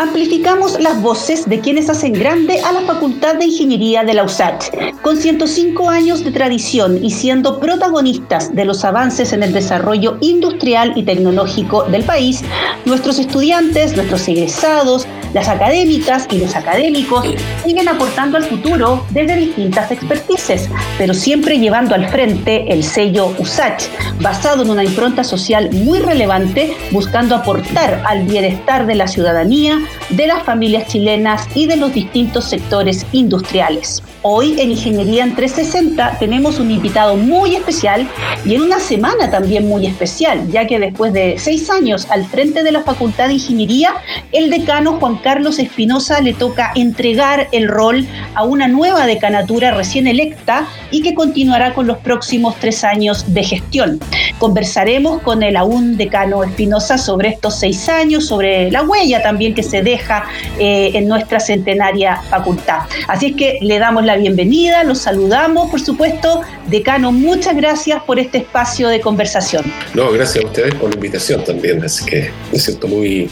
amplificamos las voces de quienes hacen grande a la Facultad de Ingeniería de la USACH. Con 105 años de tradición y siendo protagonistas de los avances en el desarrollo industrial y tecnológico del país, nuestros estudiantes, nuestros egresados, las académicas y los académicos siguen aportando al futuro desde distintas expertices, pero siempre llevando al frente el sello USACH, basado en una impronta social muy relevante, buscando aportar al bienestar de la ciudadanía, de las familias chilenas y de los distintos sectores industriales. Hoy en Ingeniería en 360 tenemos un invitado muy especial y en una semana también muy especial, ya que después de seis años al frente de la Facultad de Ingeniería, el decano Juan Carlos Espinosa le toca entregar el rol a una nueva decanatura recién electa y que continuará con los próximos tres años de gestión. Conversaremos con el aún decano Espinosa sobre estos seis años, sobre la huella también que se deja eh, en nuestra centenaria facultad. Así es que le damos la bienvenida, los saludamos, por supuesto. Decano, muchas gracias por este espacio de conversación. No, gracias a ustedes por la invitación también, así que me siento muy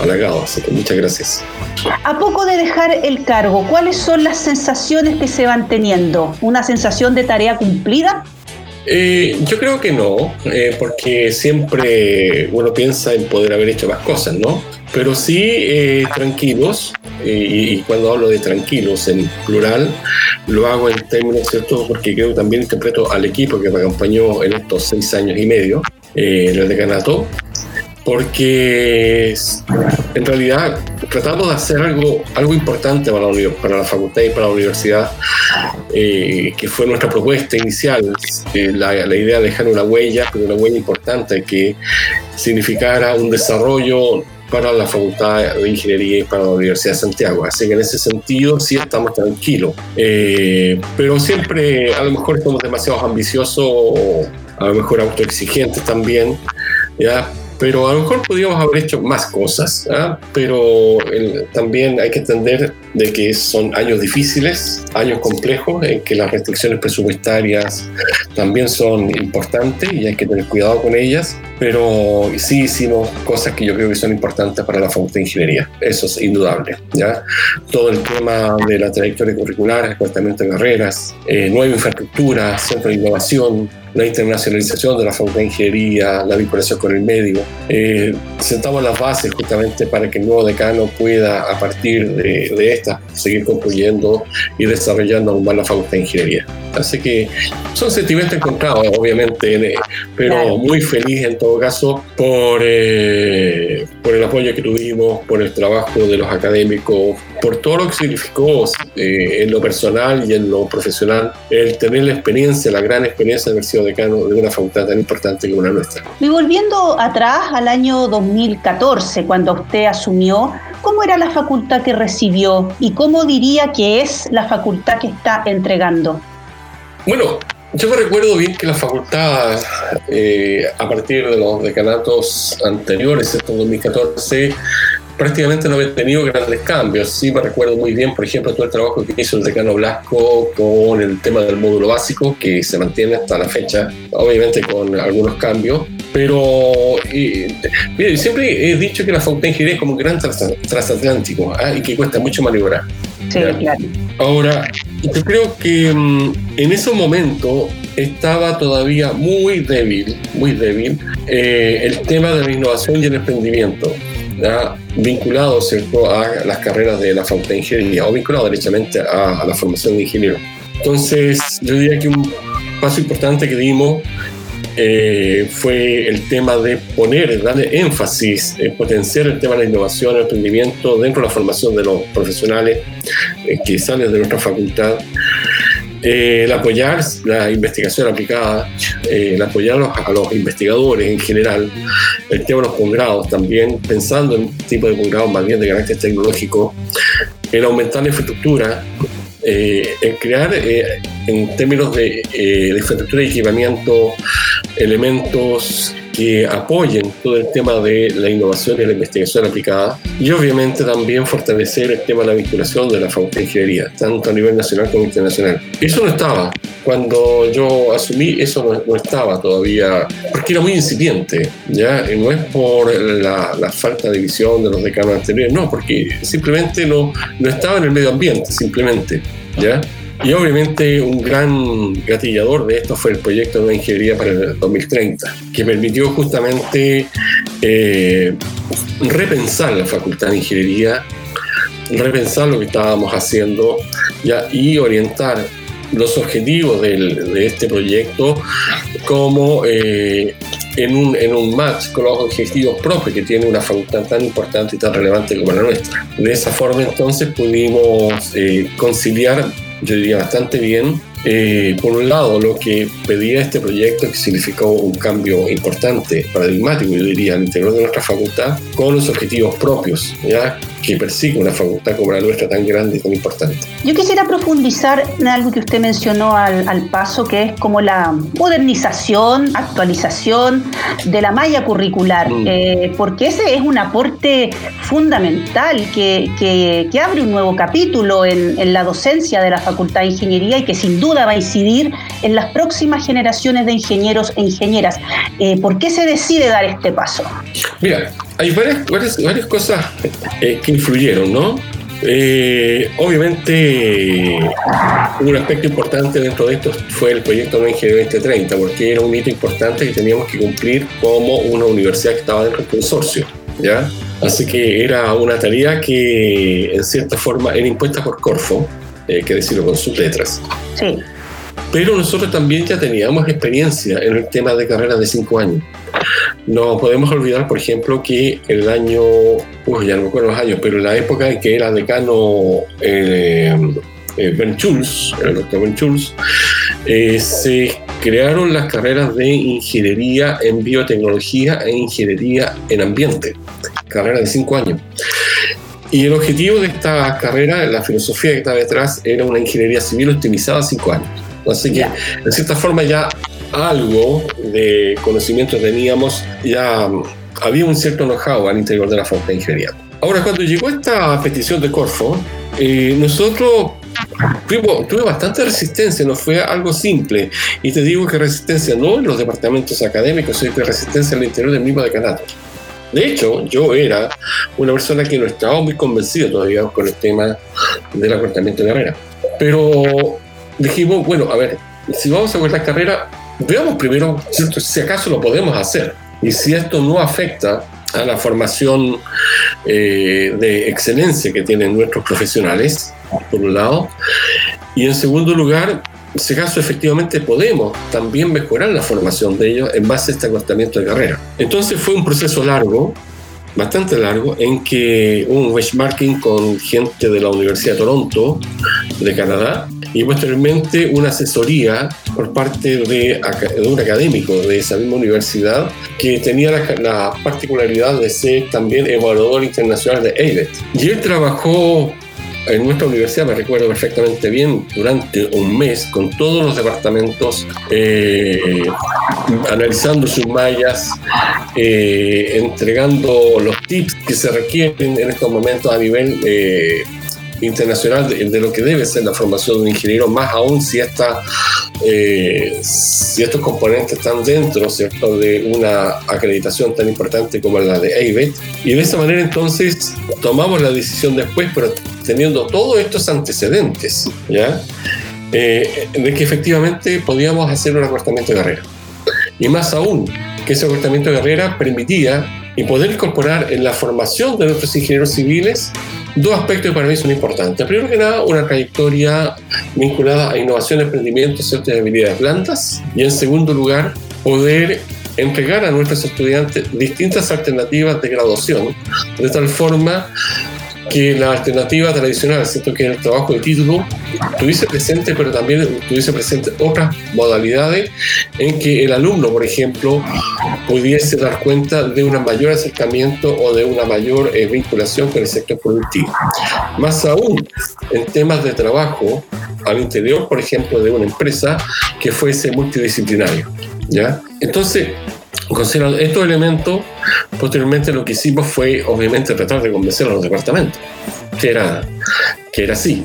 halagado, así que muchas gracias. A poco de dejar el cargo, ¿cuáles son las sensaciones que se van teniendo? ¿Una sensación de tarea cumplida? Eh, yo creo que no, eh, porque siempre uno piensa en poder haber hecho más cosas, ¿no? Pero sí eh, tranquilos, y, cuando hablo de tranquilos en plural, lo hago en términos ciertos porque creo también interpreto al equipo que me acompañó en estos seis años y medio en el decanato, porque en realidad tratamos de hacer algo, algo importante para la, para la facultad y para la universidad, eh, que fue nuestra propuesta inicial, eh, la, la, idea de dejar una huella, pero una huella importante que significara un desarrollo para la Facultad de Ingeniería y para la Universidad de Santiago. Así que en ese sentido sí estamos tranquilos. Eh, pero siempre a lo mejor somos demasiado ambiciosos a lo mejor autoexigentes también. ¿ya? Pero a lo mejor podríamos haber hecho más cosas, ¿ah? pero también hay que entender de que son años difíciles, años complejos, en que las restricciones presupuestarias también son importantes y hay que tener cuidado con ellas, pero sí hicimos cosas que yo creo que son importantes para la Facultad de Ingeniería, eso es indudable. ¿ya? Todo el tema de la trayectoria curricular, el departamento de carreras, eh, nueva infraestructura, centro de innovación, la internacionalización de la facultad de ingeniería, la vinculación con el medio. Eh, sentamos las bases justamente para que el nuevo decano pueda, a partir de, de esta, seguir construyendo y desarrollando aún más la facultad de ingeniería. Así que son sentimientos encontrados, obviamente, pero muy feliz en todo caso por, eh, por el apoyo que tuvimos, por el trabajo de los académicos, por todo lo que significó eh, en lo personal y en lo profesional el tener la experiencia, la gran experiencia de haber sido decano de una facultad tan importante como la nuestra. Y volviendo atrás al año 2014, cuando usted asumió, ¿cómo era la facultad que recibió y cómo diría que es la facultad que está entregando? Bueno, yo me recuerdo bien que la facultad, eh, a partir de los decanatos anteriores, esto 2014, prácticamente no había tenido grandes cambios. Sí me recuerdo muy bien, por ejemplo, todo el trabajo que hizo el decano Blasco con el tema del módulo básico, que se mantiene hasta la fecha, obviamente con algunos cambios. Pero mire, siempre he dicho que la Ingeniería es como un gran transatlántico ¿ah? y que cuesta mucho maniobrar. Sí, claro. Ahora, yo creo que mm, en ese momento estaba todavía muy débil, muy débil, eh, el tema de la innovación y el emprendimiento vinculado ¿cierto? a las carreras de la facultad de ingeniería o vinculado derechamente a, la formación de ingeniero. Entonces, yo diría que un paso importante que dimos eh, fue el tema de poner, darle énfasis, en potenciar el tema de la innovación, el emprendimiento dentro de la formación de los profesionales eh, que salen de nuestra facultad eh, el apoyar la investigación aplicada, eh, el apoyar a los, investigadores en general, el tema de los posgrados también, pensando en tipo de posgrados más bien de carácter tecnológico, el aumentar la infraestructura, eh, el crear en términos de, infraestructura y equipamiento elementos que apoyen todo el tema de la innovación y la investigación aplicada y obviamente también fortalecer el tema de la vinculación de la Facultad de Ingeniería, tanto a nivel nacional como internacional. Eso no estaba. Cuando yo asumí, eso no, estaba todavía, porque era muy incipiente, ¿ya? Y no es por la, la, falta de visión de los decanos anteriores, no, porque simplemente no, no estaba en el medio ambiente, simplemente, ¿ya? Y obviamente un gran gatillador de esto fue el proyecto de una ingeniería para el 2030, que permitió justamente eh, repensar la Facultad de Ingeniería, repensar lo que estábamos haciendo ya, y orientar los objetivos de este proyecto como eh, en, un, en, un, match con los objetivos propios que tiene una facultad tan importante y tan relevante como la nuestra. De esa forma entonces pudimos eh, conciliar yo diría bastante bien. Eh, por un lado, lo que pedía este proyecto, que significó un cambio importante, paradigmático, yo diría, al interior de nuestra facultad, con los objetivos propios, ¿ya? Que persigue una facultad como la nuestra tan grande y tan importante. Yo quisiera profundizar en algo que usted mencionó al, paso, que es como la modernización, actualización de la malla curricular, mm. eh, porque ese es un aporte fundamental que, que, abre un nuevo capítulo en, en, la docencia de la Facultad de Ingeniería y que sin duda va a incidir en las próximas generaciones de ingenieros e ingenieras. Eh, ¿Por qué se decide dar este paso? Mira, hay varias, varias, cosas eh, que influyeron, ¿no? Eh, obviamente, un aspecto importante dentro de esto fue el proyecto Ingeniería 2030, porque era un hito importante que teníamos que cumplir como una universidad que estaba dentro del consorcio, ¿ya? Así que era una tarea que, en cierta forma, era impuesta por Corfo, eh, que decirlo con sus letras. Sí. Pero nosotros también ya teníamos experiencia en el tema de carreras de cinco años. No podemos olvidar, por ejemplo, que el año, uy, ya no me acuerdo los años, pero en la época en que era decano eh, eh Ben Schulz, el doctor Ben Schulz, eh, se crearon las carreras de ingeniería en biotecnología e ingeniería en ambiente, carreras de cinco años. Y el objetivo de esta carrera, la filosofía que está detrás, era una ingeniería civil optimizada a cinco años. Así que, de cierta forma, ya algo de conocimiento teníamos, ya había un cierto know-how al interior de la Facultad de Ingeniería. Ahora, cuando llegó esta petición de Corfo, eh, nosotros tuve bastante resistencia, no fue algo simple. Y te digo que resistencia no en los departamentos académicos, sino que resistencia al interior del mismo decanato. De hecho, yo era una persona que no estaba muy convencido todavía con el tema del acortamiento de carrera. Pero dijimos, bueno, a ver, si vamos a cortar carrera, veamos primero si acaso lo podemos hacer. Y si esto no afecta a la formación eh, de excelencia que tienen nuestros profesionales, por un lado, y en segundo lugar, si acaso efectivamente podemos también mejorar la formación de ellos en base a este acostamiento de carrera. Entonces fue un proceso largo, bastante largo, en que un benchmarking con gente de la Universidad de Toronto, de Canadá, y posteriormente una asesoría por parte de, un académico de esa misma universidad que tenía la, la particularidad de ser también evaluador internacional de AILET. Y él trabajó en nuestra universidad, me recuerdo perfectamente bien, durante un mes con todos los departamentos, eh, analizando sus mallas, eh, entregando los tips que se requieren en estos momentos a nivel eh, internacional de, lo que debe ser la formación de un ingeniero, más aún si, esta, si estos componentes están dentro ¿cierto? de una acreditación tan importante como la de AIBET. Y de esa manera entonces tomamos la decisión después, pero teniendo todos estos antecedentes, ¿ya? Eh, de que efectivamente podíamos hacer un acortamiento de carrera. Y más aún, que ese acortamiento de carrera permitía y poder incorporar en la formación de nuestros ingenieros civiles dos aspectos que para mí son importantes. Primero que nada, una trayectoria vinculada a innovación, emprendimiento, ciertas habilidades blandas. Y en segundo lugar, poder entregar a nuestros estudiantes distintas alternativas de graduación, de tal forma que la alternativa tradicional, ¿cierto? que el trabajo de título, tuviese presente, pero también tuviese presente otras modalidades en que el alumno, por ejemplo, pudiese dar cuenta de un mayor acercamiento o de una mayor eh, vinculación con el sector productivo. Más aún, en temas de trabajo al interior, por ejemplo, de una empresa que fuese multidisciplinario. ¿ya? Entonces, considerando estos elementos, posteriormente lo que hicimos fue, obviamente, tratar de convencer a los departamentos, que era, que era así.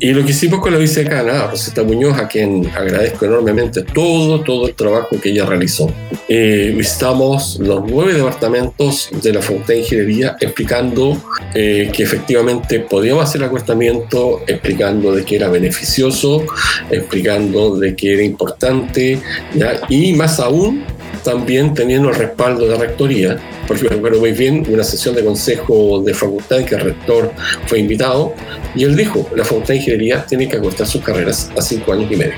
Y lo que hicimos con la vicecana, Rosita Muñoz, a quien agradezco enormemente todo, todo el trabajo que ella realizó. Eh, visitamos los nueve departamentos de la Facultad de Ingeniería explicando eh, que efectivamente podíamos hacer acostamiento, explicando de que era beneficioso, explicando de que era importante, ¿ya? y más aún también teniendo el respaldo de rectoría, porque me acuerdo muy bien una sesión de consejo de facultad en que el rector fue invitado y él dijo, la facultad de ingeniería tiene que acortar sus carreras a cinco años y medio.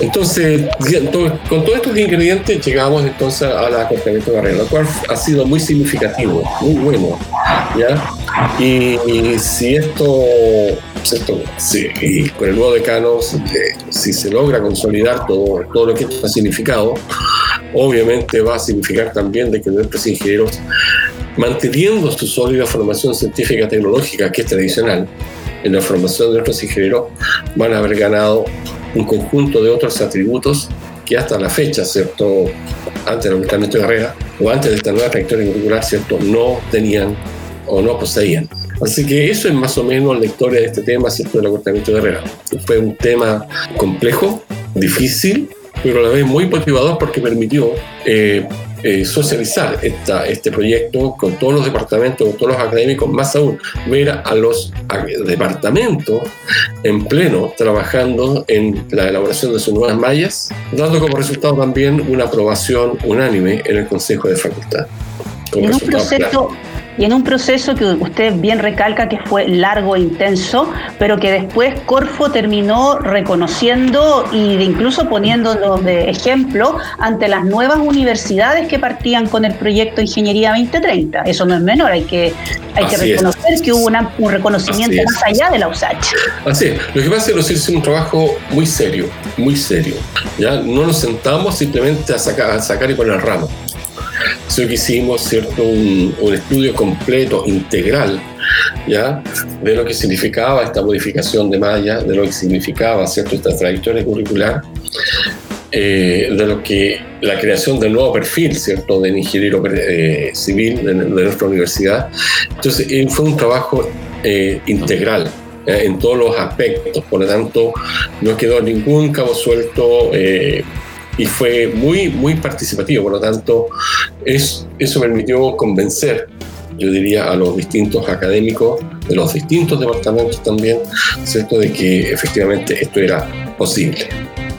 Entonces, con todos estos ingredientes llegamos entonces al acortamiento de carrera, lo cual ha sido muy significativo, muy bueno. ¿ya? Y, si esto, esto y con el nuevo decano, si, se logra consolidar todo, todo lo que esto ha significado, obviamente va a significar también de que nuestros ingenieros, manteniendo su sólida formación científica tecnológica, que es tradicional, en la formación de nuestros ingenieros, van a haber ganado un conjunto de otros atributos que hasta la fecha, ¿cierto? Antes del aumento de carrera o antes de esta nueva trayectoria curricular, ¿cierto? No tenían o no poseían. Así que eso es más o menos la historia de este tema, ¿cierto? Del acortamiento de carrera. Fue un tema complejo, difícil, pero a la vez muy motivador porque permitió eh, eh, socializar esta, este proyecto con todos los departamentos, con todos los académicos, más aún ver a los departamentos en pleno trabajando en la elaboración de sus nuevas mallas, dando como resultado también una aprobación unánime en el Consejo de Facultad. en un proceso, y en un proceso que usted bien recalca que fue largo e intenso, pero que después Corfo terminó reconociendo e incluso poniéndonos de ejemplo ante las nuevas universidades que partían con el proyecto Ingeniería 2030. Eso no es menor, hay que, hay que reconocer que hubo un reconocimiento más allá de la USACH. Así es, lo que pasa es que nosotros hicimos un trabajo muy serio, muy serio. ¿ya? No nos sentamos simplemente a sacar, a sacar y poner ramo sino que hicimos ¿cierto? Un, estudio completo, integral, ¿ya? de lo que significaba esta modificación de malla, de lo que significaba ¿cierto? esta trayectoria curricular, eh, de lo que la creación del nuevo perfil ¿cierto? del ingeniero eh, civil de, nuestra universidad. Entonces, eh, fue un trabajo integral en todos los aspectos, por lo tanto, no quedó ningún cabo suelto y fue muy, muy participativo. Por lo tanto, es, eso permitió convencer, yo diría, a los distintos académicos de los distintos departamentos también, ¿cierto?, de que efectivamente esto era posible.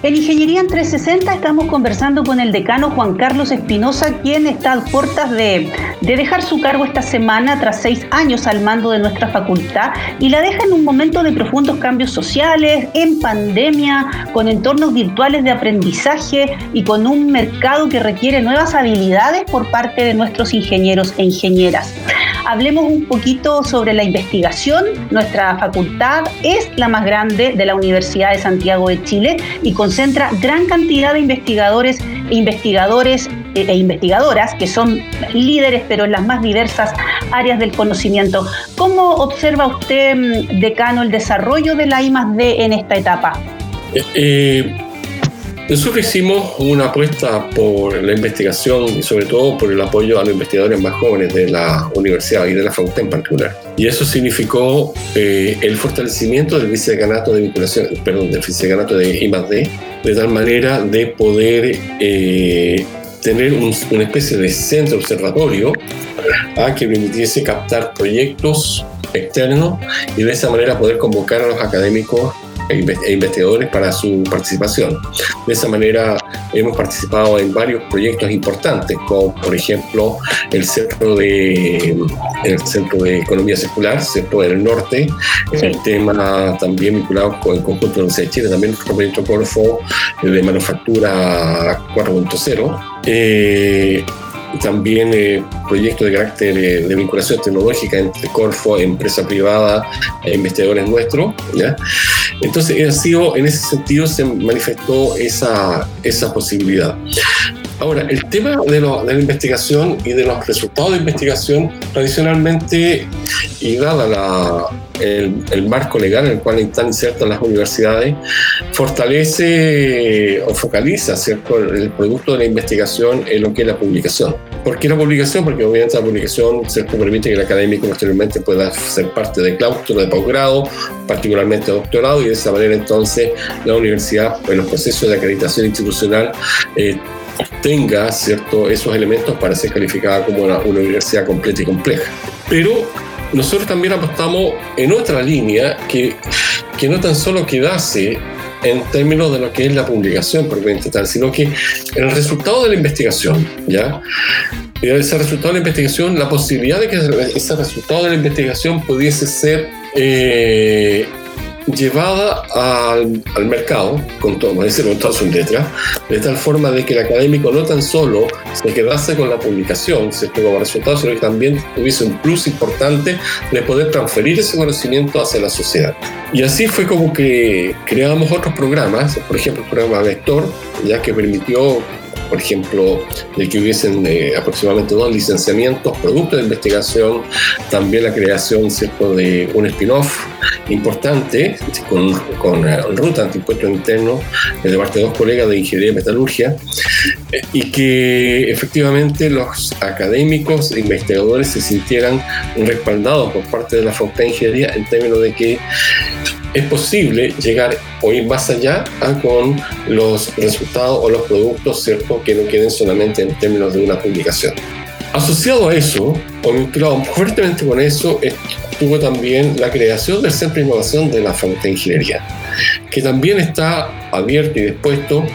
En Ingeniería en 360 estamos conversando con el decano Juan Carlos Espinosa, quien está a puertas de, de, dejar su cargo esta semana tras seis años al mando de nuestra facultad y la deja en un momento de profundos cambios sociales, en pandemia, con entornos virtuales de aprendizaje y con un mercado que requiere nuevas habilidades por parte de nuestros ingenieros e ingenieras. Hablemos un poquito sobre la investigación. Nuestra facultad es la más grande de la Universidad de Santiago de Chile y con concentra gran cantidad de investigadores e investigadores e investigadoras que son líderes, pero en las más diversas áreas del conocimiento. ¿Cómo observa usted, mm, decano, el desarrollo de la I D en esta etapa? Eh, eh, nosotros hicimos una apuesta por la investigación y sobre todo por el apoyo a los investigadores más jóvenes de la universidad y de la facultad en particular. Y eso significó eh, el fortalecimiento del viceganato de vinculación, perdón, del viceganato de I+D, de tal manera de poder eh, tener una especie de centro observatorio a que permitiese captar proyectos externos y de esa manera poder convocar a los académicos e, e investigadores para su participación. De esa manera hemos participado en varios proyectos importantes, como por ejemplo el Centro de, el Centro de Economía Circular, Centro del Norte, el tema también vinculado con el conjunto de la Universidad de Chile, también el proyecto Corfo de manufactura 4.0. Eh, también eh, proyectos de carácter de vinculación tecnológica entre Corfo, empresa privada e investigadores nuestros. ¿ya? Entonces, sido, en ese sentido se manifestó esa, esa posibilidad. Ahora, el tema de, la investigación y de los resultados de investigación, tradicionalmente, y dada el, marco legal en el cual están insertas las universidades, fortalece o focaliza ¿cierto? el producto de la investigación en lo que es la publicación. ¿Por qué la publicación? Porque obviamente la publicación ¿cierto? permite que el académico posteriormente pueda ser parte de claustro de posgrado, particularmente doctorado, y de esa manera entonces la universidad en los procesos de acreditación institucional eh, tenga ¿cierto? esos elementos para ser calificada como una, universidad completa y compleja. Pero nosotros también apostamos en otra línea que, que no tan solo quedase en términos de lo que es la publicación propiamente tal, sino que el resultado de la investigación, ¿ya? Y ese resultado de la investigación, la posibilidad de que ese resultado de la investigación pudiese ser eh, llevada al, al mercado, con todo, con todas sus letras, de tal forma de que el académico no tan solo se quedase con la publicación, ¿cierto? como resultado, sino que también tuviese un plus importante de poder transferir ese conocimiento hacia la sociedad. Y así fue como que creamos otros programas, por ejemplo el programa Vector, ya que permitió por ejemplo, de que hubiesen eh, aproximadamente dos licenciamientos, producto de investigación, también la creación ¿cierto? de un spin-off importante con, con uh, ruta antiimpuesto interno de parte de dos colegas de ingeniería y metalurgia, eh, y que efectivamente los académicos e investigadores se sintieran respaldados por parte de la Facultad de Ingeniería en términos de que es posible llegar o ir más allá con los resultados o los productos, ¿cierto? Que no queden solamente en términos de una publicación. Asociado a eso, o vinculado fuertemente con eso, estuvo también la creación del Centro de Innovación de la Facultad de Ingeniería, que también está abierto y dispuesto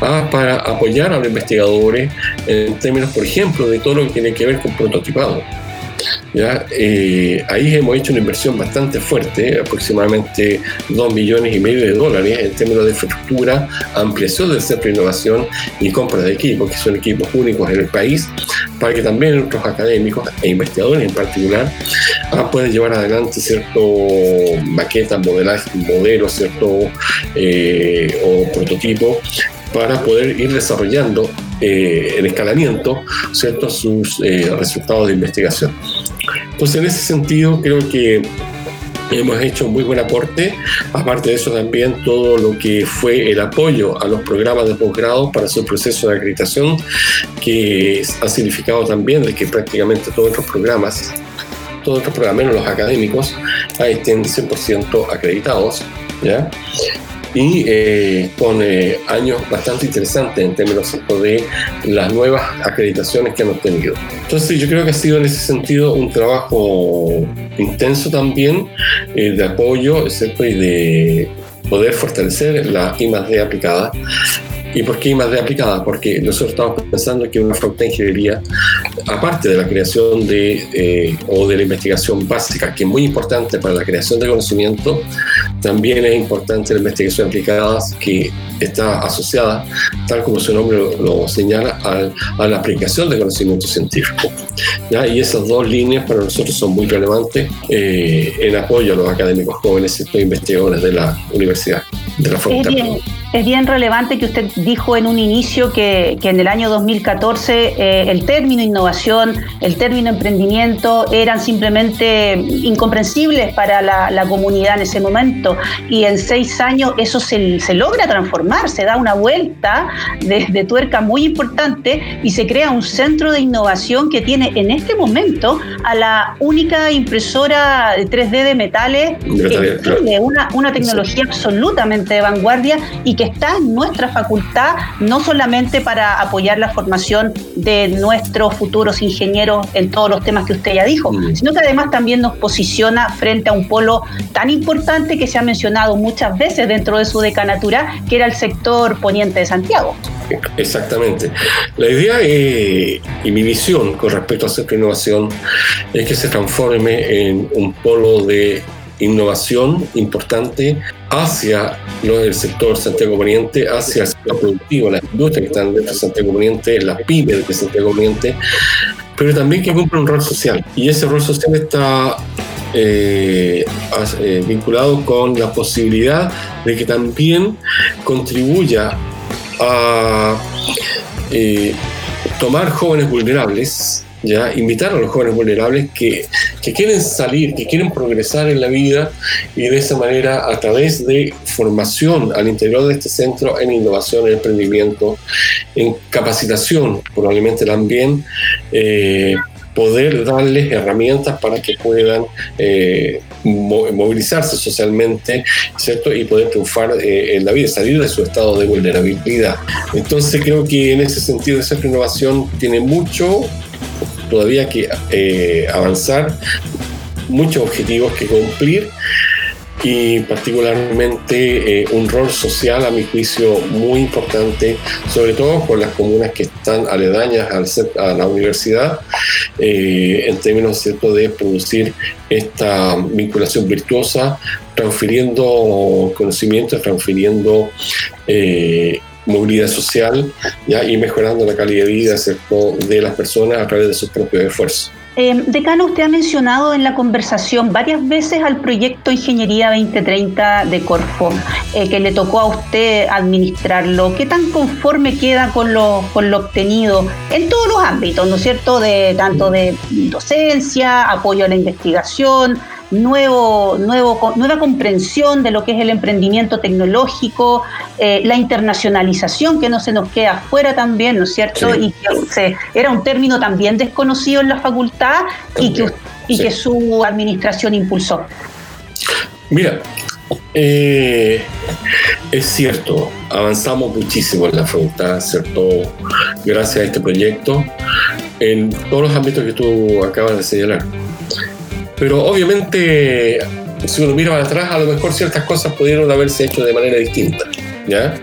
a, para apoyar a los investigadores en términos, por ejemplo, de todo lo que tiene que ver con prototipado ¿ya? Eh, ahí hemos hecho una inversión bastante fuerte, aproximadamente 2 millones y medio de dólares en términos de infraestructura, ampliación del centro de innovación y compra de equipos, que son equipos únicos en el país, para que también otros académicos e investigadores en particular ah, puedan llevar adelante cierto maquetas, modelaje, modelos, cierto eh, o prototipos para poder ir desarrollando eh, en escalamiento ¿cierto? sus eh, resultados de investigación. Entonces, en ese sentido, creo que hemos hecho un muy buen aporte. Aparte de eso, también todo lo que fue el apoyo a los programas de posgrado para su proceso de acreditación, que ha significado también de que prácticamente todos los programas, todos los programas, menos los académicos, estén 100% acreditados. ¿ya? Y eh, con eh, años bastante interesantes en términos de las nuevas acreditaciones que hemos tenido. Entonces yo creo que ha sido en ese sentido un trabajo intenso también eh, de apoyo y de poder fortalecer la I+D aplicada ¿Y por qué más de aplicada? Porque nosotros estamos pensando que una facultad de ingeniería, aparte de la creación de, eh, o de la investigación básica, que es muy importante para la creación de conocimiento, también es importante la investigación aplicada que está asociada, tal como su nombre lo, señala, a, la aplicación de conocimiento científico. ¿ya? Y esas dos líneas para nosotros son muy relevantes eh, en apoyo a los académicos jóvenes y investigadores de la universidad, de la facultad es bien relevante que usted dijo en un inicio que, en el año 2014 eh, el término innovación, el término emprendimiento eran simplemente incomprensibles para la, comunidad en ese momento. Y en seis años eso se, logra transformar, se da una vuelta de, tuerca muy importante y se crea un centro de innovación que tiene en este momento a la única impresora 3D de metales, una, una tecnología absolutamente de vanguardia y que está en nuestra facultad, no solamente para apoyar la formación de nuestros futuros ingenieros en todos los temas que usted ya dijo, mm. sino que además también nos posiciona frente a un polo tan importante que se ha mencionado muchas veces dentro de su decanatura, que era el sector poniente de Santiago. Exactamente. La idea y mi visión con respecto a esta innovación es que se transforme en un polo de innovación importante hacia el sector Santiago Poniente, hacia el sector productivo, las industrias que están dentro de Santiago Poniente, las pymes de Santiago Poniente, pero también que cumple un rol social. Y ese rol social está eh, eh, vinculado con la posibilidad de que también contribuya a eh, tomar jóvenes vulnerables ¿ya? invitar a los jóvenes vulnerables que, que, quieren salir, que quieren progresar en la vida y de esa manera a través de formación al interior de este centro en innovación, en emprendimiento, en capacitación, probablemente también. Eh, poder darles herramientas para que puedan eh, movilizarse socialmente, ¿cierto? Y poder triunfar eh, en la vida, salir de su estado de vulnerabilidad. Entonces creo que en ese sentido esa innovación tiene mucho todavía que eh, avanzar, muchos objetivos que cumplir y particularmente eh, un rol social a mi juicio muy importante, sobre todo por las comunas que están aledañas al, a la universidad, eh, en términos ¿cierto? de producir esta vinculación virtuosa, transfiriendo conocimientos, transfiriendo movilidad social y mejorando la calidad de vida de las personas a través de sus propios esfuerzos. Eh, decano, usted ha mencionado en la conversación varias veces al proyecto Ingeniería 2030 de Corfo, eh, que le tocó a usted administrarlo. ¿Qué tan conforme queda con lo, con lo obtenido en todos los ámbitos, ¿no es cierto? De, tanto de docencia, apoyo a la investigación, nuevo, nuevo, nueva comprensión de lo que es el emprendimiento tecnológico, eh, la internacionalización que no se nos queda afuera también, ¿no es cierto? Y que era un término también desconocido en la facultad y, que, y que su administración impulsó. Mira, eh, es cierto, avanzamos muchísimo en la facultad, ¿cierto? Gracias a este proyecto, en todos los ámbitos que tú acabas de señalar. Pero obviamente, si uno mira para atrás, a lo mejor ciertas cosas pudieron haberse hecho de manera distinta, ¿ya?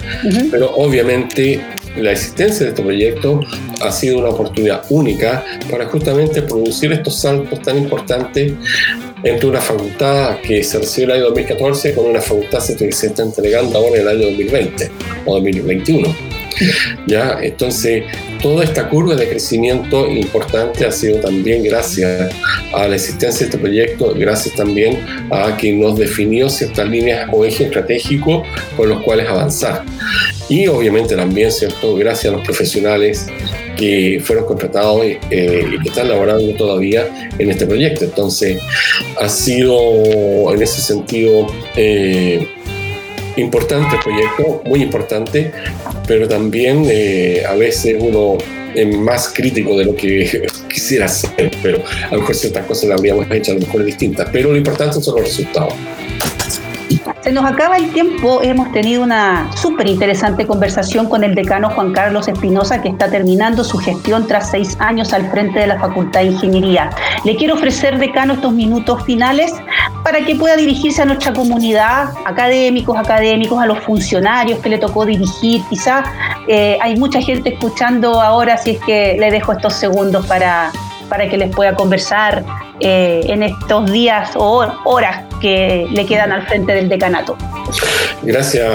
Pero obviamente la existencia de este proyecto ha sido una oportunidad única para justamente producir estos saltos tan importantes entre una facultad que se recibió en el año 2014 con una facultad que se está entregando ahora en el año 2020 o 2021. ¿Ya? Entonces, toda esta curva de crecimiento importante ha sido también gracias a la existencia de este proyecto, gracias también a quien nos definió ciertas líneas o ejes estratégicos con los cuales avanzar. Y obviamente también, ¿cierto? Gracias a los profesionales que fueron contratados eh, y que están laborando todavía en este proyecto. Entonces, ha sido en ese sentido eh, importante proyecto, muy importante, pero también eh, a veces uno es más crítico de lo que quisiera hacer, pero a lo mejor ciertas cosas las habríamos hecho a lo mejor distintas, pero lo importante son los resultados. Se nos acaba el tiempo. Hemos tenido una súper interesante conversación con el decano Juan Carlos Espinosa, que está terminando su gestión tras seis años al frente de la Facultad de Ingeniería. Le quiero ofrecer, decano, estos minutos finales para que pueda dirigirse a nuestra comunidad, académicos, académicos, a los funcionarios que le tocó dirigir. Quizá eh, hay mucha gente escuchando ahora, si es que le dejo estos segundos para, para que les pueda conversar eh, en estos días o horas que le quedan al frente del decanato. Gracias.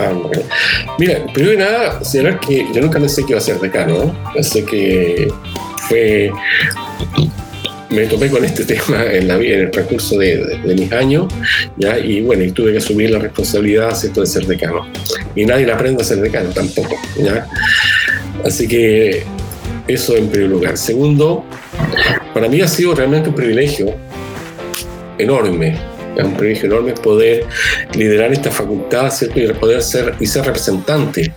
Mira, primero que nada, señalar que yo nunca pensé que iba a ser decano. Pensé que fue me topé con este tema en, la, en el transcurso de, mis años, y bueno, y tuve que asumir la responsabilidad de ser decano. Y nadie aprende a ser decano tampoco. Así que eso en primer lugar. Segundo, para mí ha sido realmente un privilegio enorme, es un privilegio enorme poder liderar esta facultad ¿cierto? y poder ser y ser representante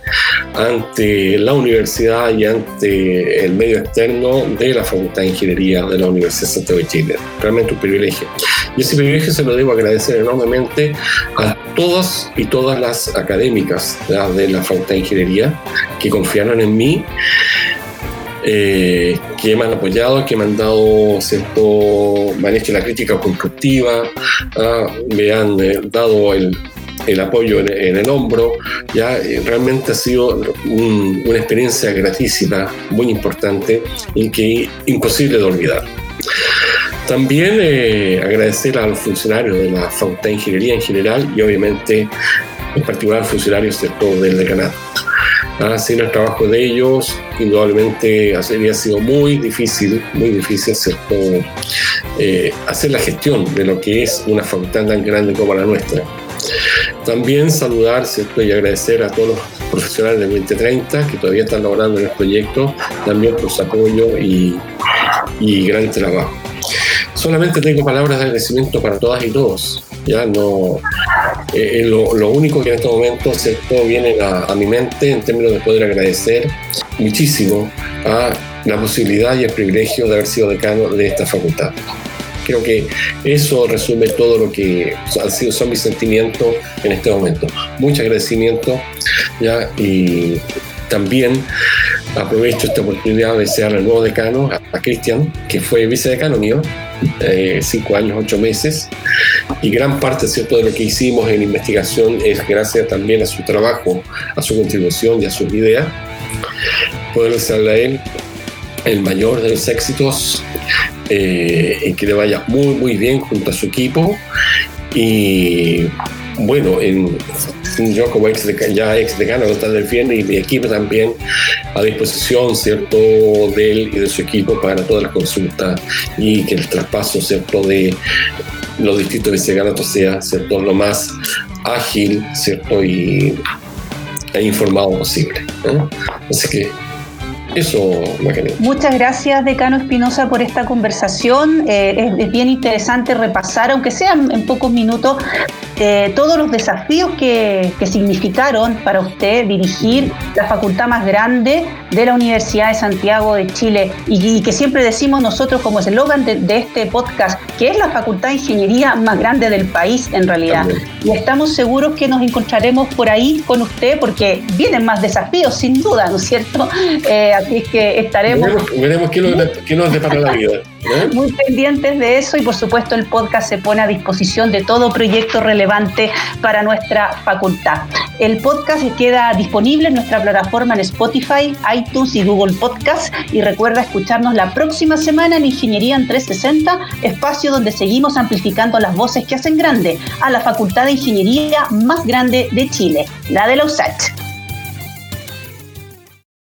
ante la universidad y ante el medio externo de la Facultad de Ingeniería de la Universidad de Santiago de Chile. Realmente un privilegio. Y ese privilegio se lo debo agradecer enormemente a todas y todas las académicas de la Facultad de Ingeniería que confiaron en mí eh, que me han apoyado, que me han dado cierto, me han hecho la crítica constructiva, ah, me han eh, dado el, el apoyo en, el hombro, ya eh, realmente ha sido una experiencia gratísima, muy importante y que imposible de olvidar. También eh, agradecer a los funcionarios de la Facultad de Ingeniería en general y obviamente en particular funcionarios del decanato. Ah, sin el trabajo de ellos, indudablemente habría sido muy difícil, muy difícil eh, hacer la gestión de lo que es una facultad tan grande como la nuestra. También saludar ¿cierto? y agradecer a todos los profesionales del 2030 que todavía están laborando en el proyecto, también por su apoyo y, y gran trabajo. Solamente tengo palabras de agradecimiento para todas y todos. Ya no, eh, eh, lo, lo, único que en este momento ¿cierto? viene a, a, mi mente en términos de poder agradecer muchísimo a la posibilidad y el privilegio de haber sido decano de esta facultad. Creo que eso resume todo lo que han sido, son mis sentimientos en este momento. Mucho agradecimiento ¿ya? y también aprovecho esta oportunidad de desear al nuevo decano, a, Cristian, que fue vicedecano mío, eh, cinco años, ocho meses, y gran parte ¿cierto? de lo que hicimos en investigación es gracias también a su trabajo, a su contribución y a sus ideas. Poder desearle a él el mayor de los éxitos, eh, que le vaya muy, muy bien junto a su equipo. Y bueno, en, yo como ex de, ya ex decano del FIEN y mi equipo también a disposición, ¿cierto?, de él y de su equipo para todas las consultas y que el traspaso, ¿cierto?, de los distintos viceganatos sea, ¿cierto?, lo más ágil, ¿cierto?, y e informado posible. Así que eso, Muchas gracias, decano Espinosa, por esta conversación. Eh, es, bien interesante repasar, aunque sean en pocos minutos, eh, todos los desafíos que, significaron para usted dirigir la facultad más grande de la Universidad de Santiago de Chile y, que siempre decimos nosotros como eslogan de, de, este podcast, que es la facultad de ingeniería más grande del país en realidad. Y estamos seguros que nos encontraremos por ahí con usted porque vienen más desafíos, sin duda, ¿no es cierto? Eh, así es que estaremos... Veremos, qué, nos, depara la vida. ¿eh? Muy pendientes de eso y por supuesto el podcast se pone a disposición de todo proyecto relevante para nuestra facultad. El podcast queda disponible en nuestra plataforma en Spotify, iTunes y Google Podcast y recuerda escucharnos la próxima semana en Ingeniería en 360, espacio donde seguimos amplificando las voces que hacen grande a la Facultad de Ingeniería más grande de Chile, la de la USACH.